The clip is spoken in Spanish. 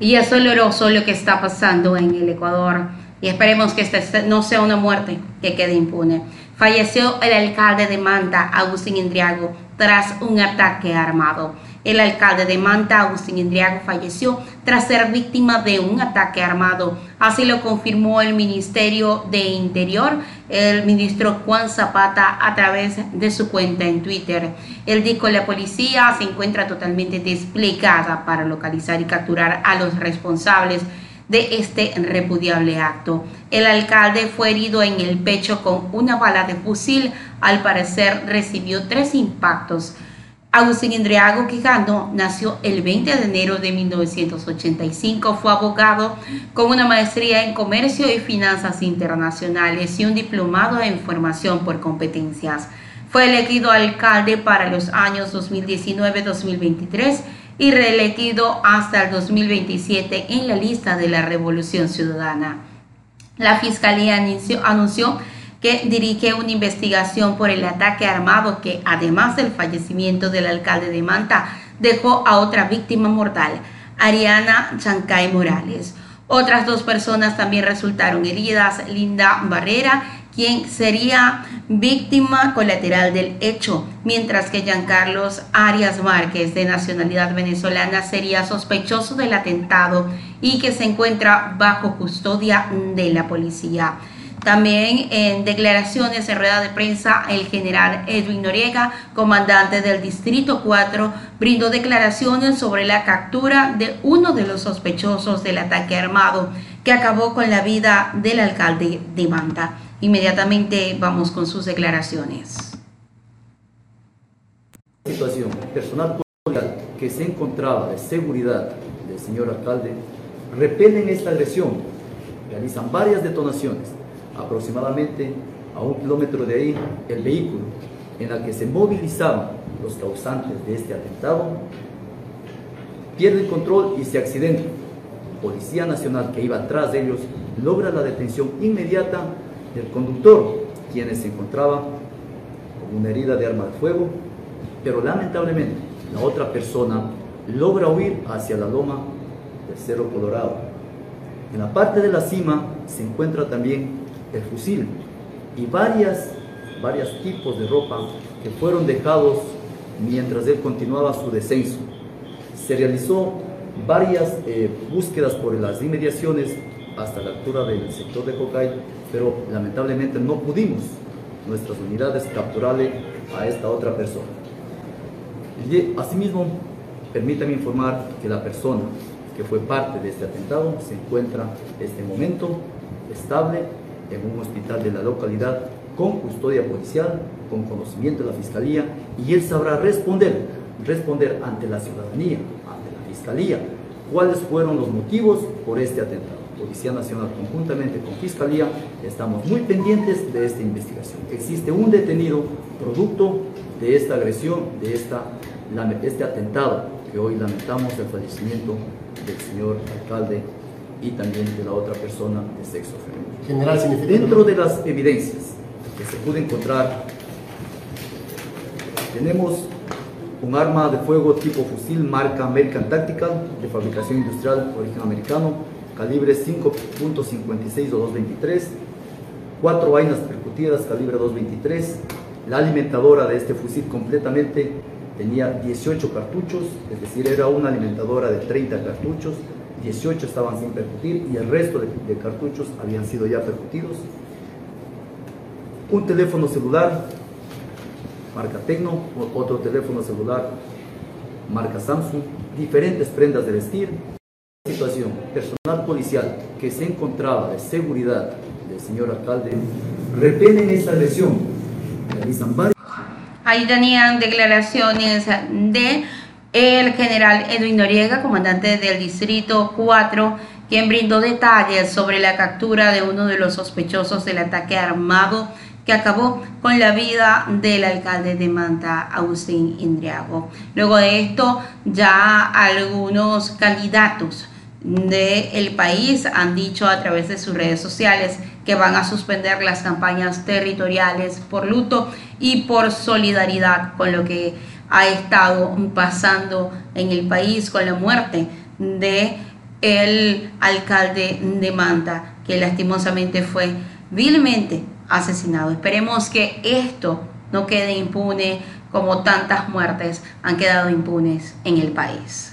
Y es doloroso lo que está pasando en el Ecuador y esperemos que esta no sea una muerte que quede impune. Falleció el alcalde de Manta, Agustín Indriago, tras un ataque armado. El alcalde de Manta, Agustín Indriago, falleció tras ser víctima de un ataque armado. Así lo confirmó el Ministerio de Interior, el ministro Juan Zapata, a través de su cuenta en Twitter. Él dijo la policía se encuentra totalmente desplegada para localizar y capturar a los responsables de este repudiable acto. El alcalde fue herido en el pecho con una bala de fusil. Al parecer recibió tres impactos. Agustín Indriago Quijano nació el 20 de enero de 1985, fue abogado con una maestría en comercio y finanzas internacionales y un diplomado en formación por competencias. Fue elegido alcalde para los años 2019-2023 y reelegido hasta el 2027 en la lista de la Revolución Ciudadana. La Fiscalía anunció, anunció que dirige una investigación por el ataque armado que, además del fallecimiento del alcalde de Manta, dejó a otra víctima mortal, Ariana Chancay Morales. Otras dos personas también resultaron heridas, Linda Barrera, quien sería víctima colateral del hecho, mientras que Giancarlos Arias Márquez, de nacionalidad venezolana, sería sospechoso del atentado y que se encuentra bajo custodia de la policía. También en declaraciones en rueda de prensa, el general Edwin Noriega, comandante del Distrito 4, brindó declaraciones sobre la captura de uno de los sospechosos del ataque armado que acabó con la vida del alcalde de Manta. Inmediatamente vamos con sus declaraciones. Situación personal que se encontraba de seguridad del señor alcalde repelen esta agresión, realizan varias detonaciones aproximadamente a un kilómetro de ahí, el vehículo en el que se movilizaban los causantes de este atentado pierde el control y se accidenta. Policía Nacional que iba atrás de ellos logra la detención inmediata del conductor, quien se encontraba con una herida de arma de fuego, pero lamentablemente la otra persona logra huir hacia la loma del Cerro Colorado. En la parte de la cima se encuentra también el fusil y varias, varios tipos de ropa que fueron dejados mientras él continuaba su descenso. Se realizó varias eh, búsquedas por las inmediaciones hasta la altura del sector de Cocay, pero lamentablemente no pudimos nuestras unidades capturarle a esta otra persona. Asimismo, permítame informar que la persona que fue parte de este atentado se encuentra en este momento estable en un hospital de la localidad con custodia policial, con conocimiento de la Fiscalía, y él sabrá responder, responder ante la ciudadanía, ante la Fiscalía, cuáles fueron los motivos por este atentado. Policía Nacional, conjuntamente con Fiscalía, estamos muy pendientes de esta investigación. Existe un detenido producto de esta agresión, de esta, este atentado, que hoy lamentamos el fallecimiento del señor alcalde y también de la otra persona de sexo femenino. General, Dentro de las evidencias que se pudo encontrar, tenemos un arma de fuego tipo fusil marca American Tactical de fabricación industrial origen americano, calibre 5.56 o 223, cuatro vainas percutidas calibre 223, la alimentadora de este fusil completamente tenía 18 cartuchos, es decir, era una alimentadora de 30 cartuchos, 18 estaban sin percutir y el resto de, cartuchos habían sido ya percutidos. Un teléfono celular, marca Tecno, otro teléfono celular, marca Samsung, diferentes prendas de vestir. Situación, personal policial que se encontraba de seguridad del señor alcalde, repelen esta lesión, realizan varios. Ahí tenían declaraciones de el general Edwin Noriega, comandante del Distrito 4, quien brindó detalles sobre la captura de uno de los sospechosos del ataque armado que acabó con la vida del alcalde de Manta, Agustín Indriago. Luego de esto, ya algunos candidatos del país han dicho a través de sus redes sociales que van a suspender las campañas territoriales por luto y por solidaridad con lo que ha estado pasando en el país con la muerte de el alcalde de Manta, que lastimosamente fue vilmente asesinado. Esperemos que esto no quede impune como tantas muertes han quedado impunes en el país.